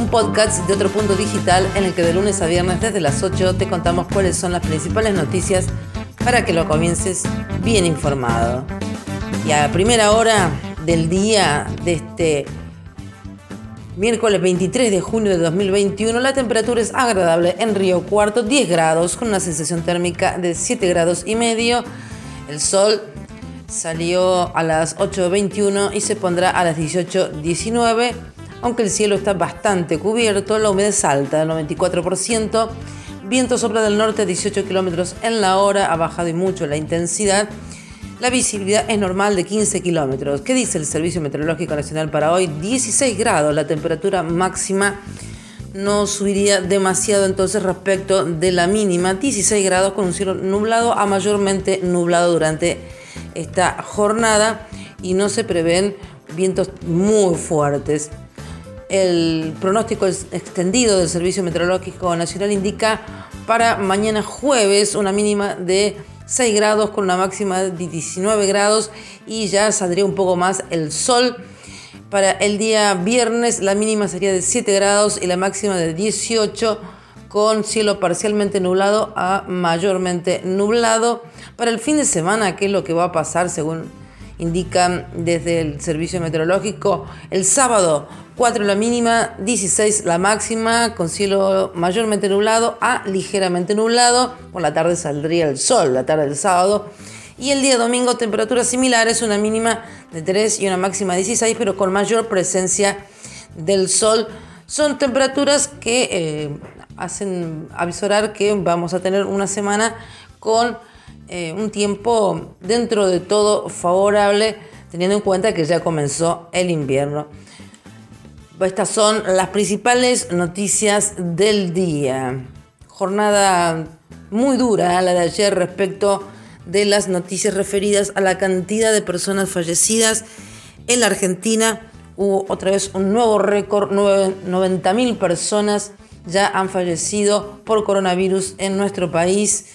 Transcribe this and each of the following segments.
un podcast de otro punto digital en el que de lunes a viernes desde las 8 te contamos cuáles son las principales noticias para que lo comiences bien informado. Y a primera hora del día de este miércoles 23 de junio de 2021, la temperatura es agradable en Río Cuarto, 10 grados, con una sensación térmica de 7 grados y medio. El sol Salió a las 8.21 y se pondrá a las 18.19, aunque el cielo está bastante cubierto, la humedad es alta, del 94%, viento sopla del norte a 18 kilómetros en la hora, ha bajado y mucho la intensidad, la visibilidad es normal de 15 kilómetros. ¿Qué dice el Servicio Meteorológico Nacional para hoy? 16 grados, la temperatura máxima no subiría demasiado entonces respecto de la mínima, 16 grados con un cielo nublado a mayormente nublado durante esta jornada y no se prevén vientos muy fuertes. El pronóstico extendido del Servicio Meteorológico Nacional indica para mañana jueves una mínima de 6 grados con una máxima de 19 grados y ya saldría un poco más el sol. Para el día viernes la mínima sería de 7 grados y la máxima de 18 con cielo parcialmente nublado a mayormente nublado. Para el fin de semana, ¿qué es lo que va a pasar según indican desde el servicio meteorológico? El sábado 4 la mínima, 16 la máxima, con cielo mayormente nublado a ligeramente nublado. Por la tarde saldría el sol, la tarde del sábado. Y el día domingo temperaturas similares, una mínima de 3 y una máxima de 16, pero con mayor presencia del sol. Son temperaturas que eh, hacen avisorar que vamos a tener una semana con eh, un tiempo dentro de todo favorable, teniendo en cuenta que ya comenzó el invierno. Estas son las principales noticias del día. Jornada muy dura la de ayer respecto de las noticias referidas a la cantidad de personas fallecidas en la Argentina. Hubo otra vez un nuevo récord, 90.000 personas ya han fallecido por coronavirus en nuestro país.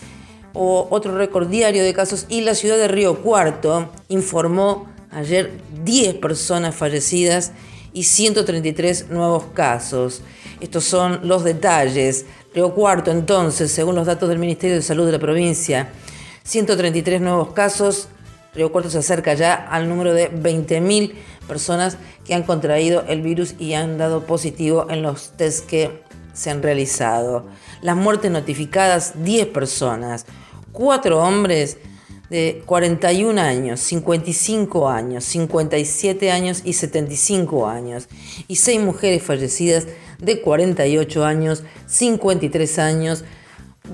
O otro récord diario de casos y la ciudad de Río Cuarto informó ayer 10 personas fallecidas y 133 nuevos casos. Estos son los detalles. Río Cuarto entonces, según los datos del Ministerio de Salud de la provincia, 133 nuevos casos. Río Cuarto se acerca ya al número de 20.000 personas que han contraído el virus y han dado positivo en los test que se han realizado. Las muertes notificadas, 10 personas, 4 hombres de 41 años, 55 años, 57 años y 75 años, y 6 mujeres fallecidas de 48 años, 53 años,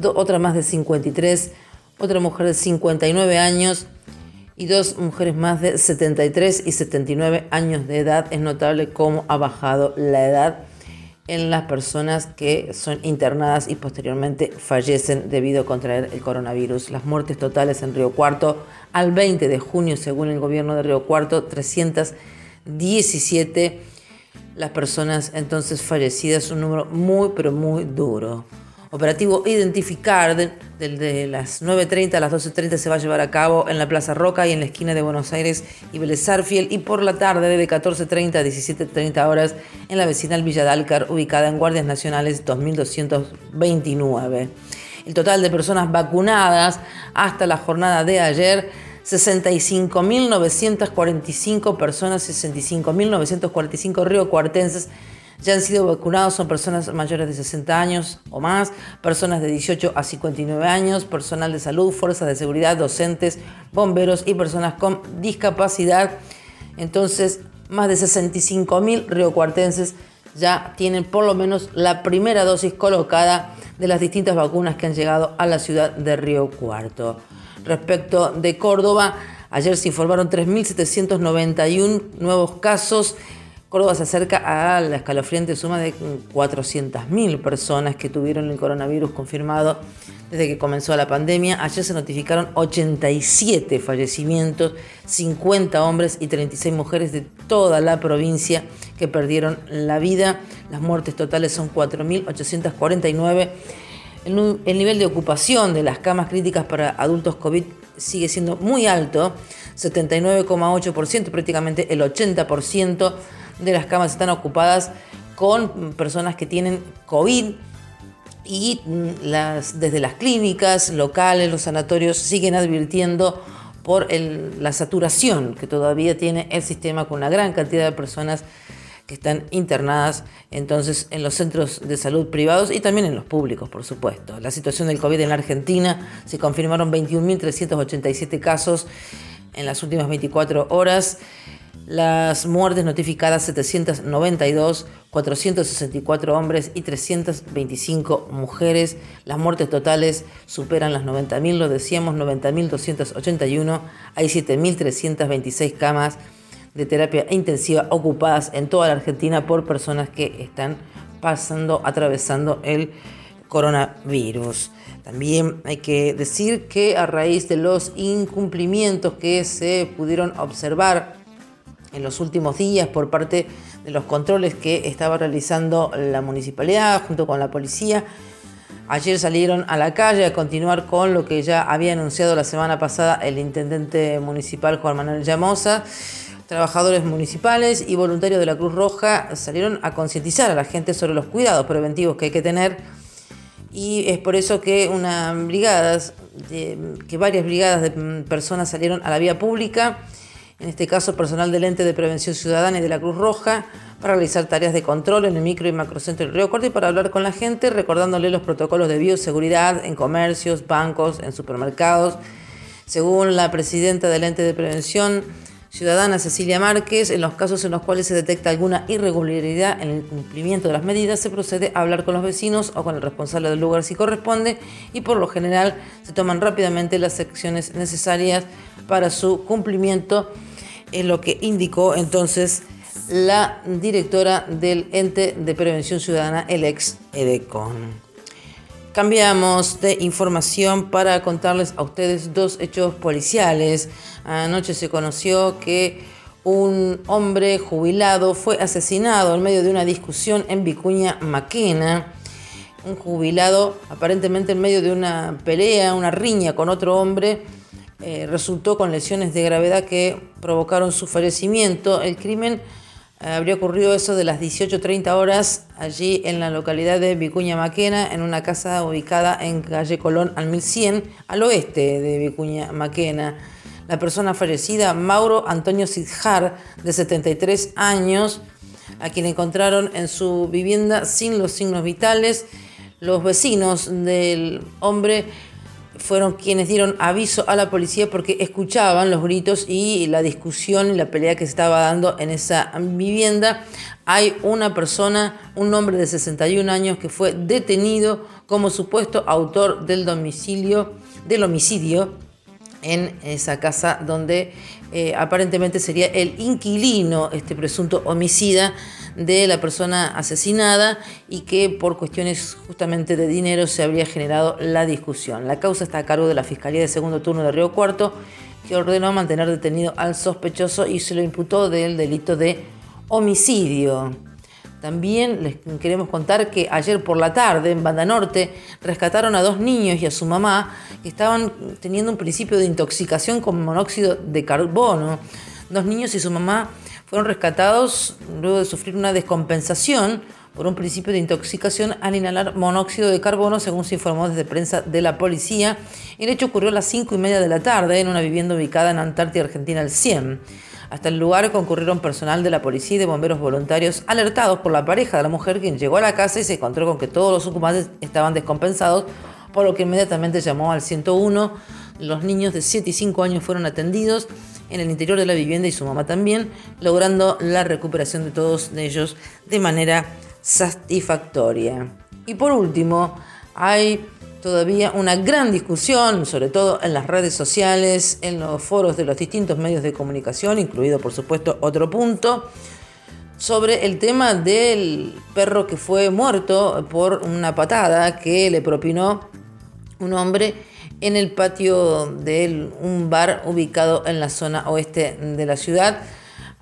otra más de 53, otra mujer de 59 años y dos mujeres más de 73 y 79 años de edad. Es notable cómo ha bajado la edad en las personas que son internadas y posteriormente fallecen debido a contraer el coronavirus. Las muertes totales en Río Cuarto al 20 de junio, según el gobierno de Río Cuarto, 317 las personas entonces fallecidas, un número muy pero muy duro operativo Identificar de, las 9.30 a las 12.30 se va a llevar a cabo en la Plaza Roca y en la esquina de Buenos Aires y Vélez y por la tarde de 14.30 a 17.30 horas en la vecinal Villa Dálcar ubicada en Guardias Nacionales 2229. El total de personas vacunadas hasta la jornada de ayer 65.945 personas, 65.945 riocuartenses ya han sido vacunados son personas mayores de 60 años o más, personas de 18 a 59 años, personal de salud, fuerzas de seguridad, docentes, bomberos y personas con discapacidad. Entonces, más de 65 mil riocuartenses ya tienen por lo menos la primera dosis colocada de las distintas vacunas que han llegado a la ciudad de Río Cuarto. Respecto de Córdoba, ayer se informaron 3.791 nuevos casos Córdoba se acerca a la escalofriante suma de 400.000 personas que tuvieron el coronavirus confirmado desde que comenzó la pandemia. Ayer se notificaron 87 fallecimientos, 50 hombres y 36 mujeres de toda la provincia que perdieron la vida. Las muertes totales son 4.849. El, nivel de ocupación de las camas críticas para adultos COVID sigue siendo muy alto, 79,8%, prácticamente el 80% de las camas están ocupadas con personas que tienen COVID y desde las clínicas locales, los sanatorios siguen advirtiendo por la saturación que todavía tiene el sistema con una gran cantidad de personas que están internadas entonces en los centros de salud privados y también en los públicos, por supuesto. La situación del COVID en la Argentina se confirmaron 21.387 casos en las últimas 24 horas. Las muertes notificadas 792, 464 hombres y 325 mujeres. Las muertes totales superan las 90.000, lo decíamos, 90.281. Hay 7.326 camas de terapia intensiva ocupadas en toda la Argentina por personas que están pasando, atravesando el coronavirus. También hay que decir que a raíz de los incumplimientos que se pudieron observar en los últimos días por parte de los controles que estaba realizando la municipalidad junto con la policía. Ayer salieron a la calle a continuar con lo que ya había anunciado la semana pasada el intendente municipal Juan Manuel Llamosa. Trabajadores municipales y voluntarios de la Cruz Roja salieron a concientizar a la gente sobre los cuidados preventivos que hay que tener y es por eso que una brigadas, que varias brigadas de personas salieron a la vía pública en este caso personal del ente de prevención ciudadana y de la Cruz Roja, para realizar tareas de control en el micro y macrocentro del Río Corte y para hablar con la gente, recordándole los protocolos de bioseguridad en comercios, bancos, en supermercados. Según la presidenta del ente de prevención ciudadana Cecilia Márquez, en los casos en los cuales se detecta alguna irregularidad en el cumplimiento de las medidas, se procede a hablar con los vecinos o con el responsable del lugar si corresponde y por lo general se toman rápidamente las acciones necesarias para su cumplimiento es lo que indicó entonces la directora del ente de prevención ciudadana, el ex EDECON. Cambiamos de información para contarles a ustedes dos hechos policiales. Anoche se conoció que un hombre jubilado fue asesinado en medio de una discusión en Vicuña Maquena. Un jubilado aparentemente en medio de una pelea, una riña con otro hombre eh, resultó con lesiones de gravedad que provocaron su fallecimiento. El crimen habría ocurrido eso de las 18.30 horas allí en la localidad de Vicuña Maquena, en una casa ubicada en calle Colón al 1100, al oeste de Vicuña Maquena. La persona fallecida, Mauro Antonio Sidjar, de 73 años, a quien encontraron en su vivienda sin los signos vitales. Los vecinos del hombre fueron quienes dieron aviso a la policía porque escuchaban los gritos y la discusión y la pelea que se estaba dando en esa vivienda. Hay una persona, un hombre de 61 años que fue detenido como supuesto autor del domicilio, del homicidio en esa casa donde eh, aparentemente sería el inquilino, este presunto homicida de la persona asesinada y que por cuestiones justamente de dinero se habría generado la discusión. La causa está a cargo de la Fiscalía de Segundo Turno de Río Cuarto, que ordenó mantener detenido al sospechoso y se lo imputó del delito de homicidio. También les queremos contar que ayer por la tarde en Banda Norte rescataron a dos niños y a su mamá que estaban teniendo un principio de intoxicación con monóxido de carbono. Dos niños y su mamá fueron rescatados luego de sufrir una descompensación por un principio de intoxicación al inhalar monóxido de carbono, según se informó desde prensa de la policía. El hecho ocurrió a las 5 y media de la tarde en una vivienda ubicada en Antártida, Argentina, al 100. Hasta el lugar concurrieron personal de la policía y de bomberos voluntarios alertados por la pareja de la mujer, quien llegó a la casa y se encontró con que todos los ocupantes estaban descompensados, por lo que inmediatamente llamó al 101. Los niños de 7 y 5 años fueron atendidos en el interior de la vivienda y su mamá también, logrando la recuperación de todos ellos de manera satisfactoria. Y por último, hay todavía una gran discusión, sobre todo en las redes sociales, en los foros de los distintos medios de comunicación, incluido por supuesto otro punto, sobre el tema del perro que fue muerto por una patada que le propinó un hombre en el patio de un bar ubicado en la zona oeste de la ciudad.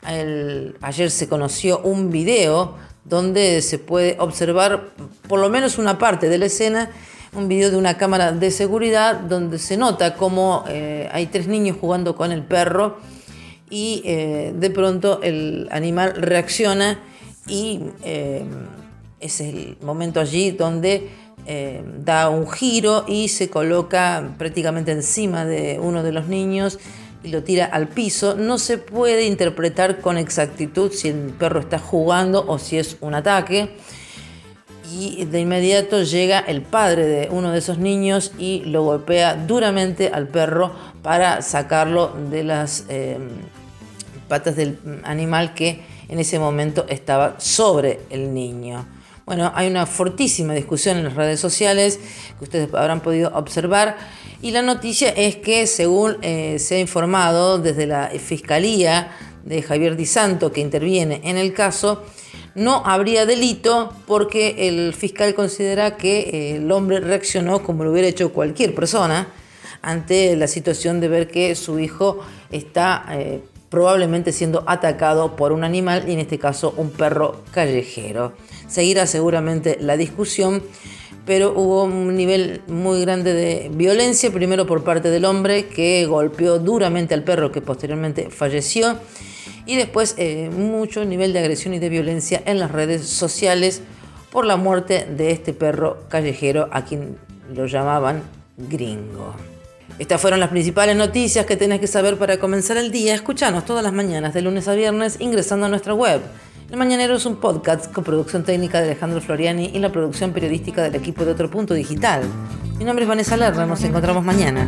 ayer se conoció un video donde se puede observar por lo menos una parte de la escena, un video de una cámara de seguridad donde se nota cómo eh, hay tres niños jugando con el perro y eh, de pronto el animal reacciona y eh, es el momento allí donde da un giro y se coloca prácticamente encima de uno de los niños y lo tira al piso. No se puede interpretar con exactitud si el perro está jugando o si es un ataque. Y de inmediato llega el padre de uno de esos niños y lo golpea duramente al perro para sacarlo de las patas del animal que en ese momento estaba sobre el niño. Bueno, hay una fortísima discusión en las redes sociales que ustedes habrán podido observar y la noticia es que según eh, se ha informado desde la Fiscalía de Javier Di Santo que interviene en el caso, no habría delito porque el fiscal considera que eh, el hombre reaccionó como lo hubiera hecho cualquier persona ante la situación de ver que su hijo está eh, probablemente siendo atacado por un animal y en este caso un perro callejero. Seguirá seguramente la discusión, pero hubo un nivel muy grande de violencia, primero por parte del hombre que golpeó duramente al perro que posteriormente falleció y después eh, mucho nivel de agresión y de violencia en las redes sociales por la muerte de este perro callejero a quien lo llamaban gringo. Estas fueron las principales noticias que tenés que saber para comenzar el día. Escuchanos todas las mañanas, de lunes a viernes, ingresando a nuestra web. El Mañanero es un podcast con producción técnica de Alejandro Floriani y la producción periodística del equipo de Otro Punto Digital. Mi nombre es Vanessa Lerner, nos encontramos mañana.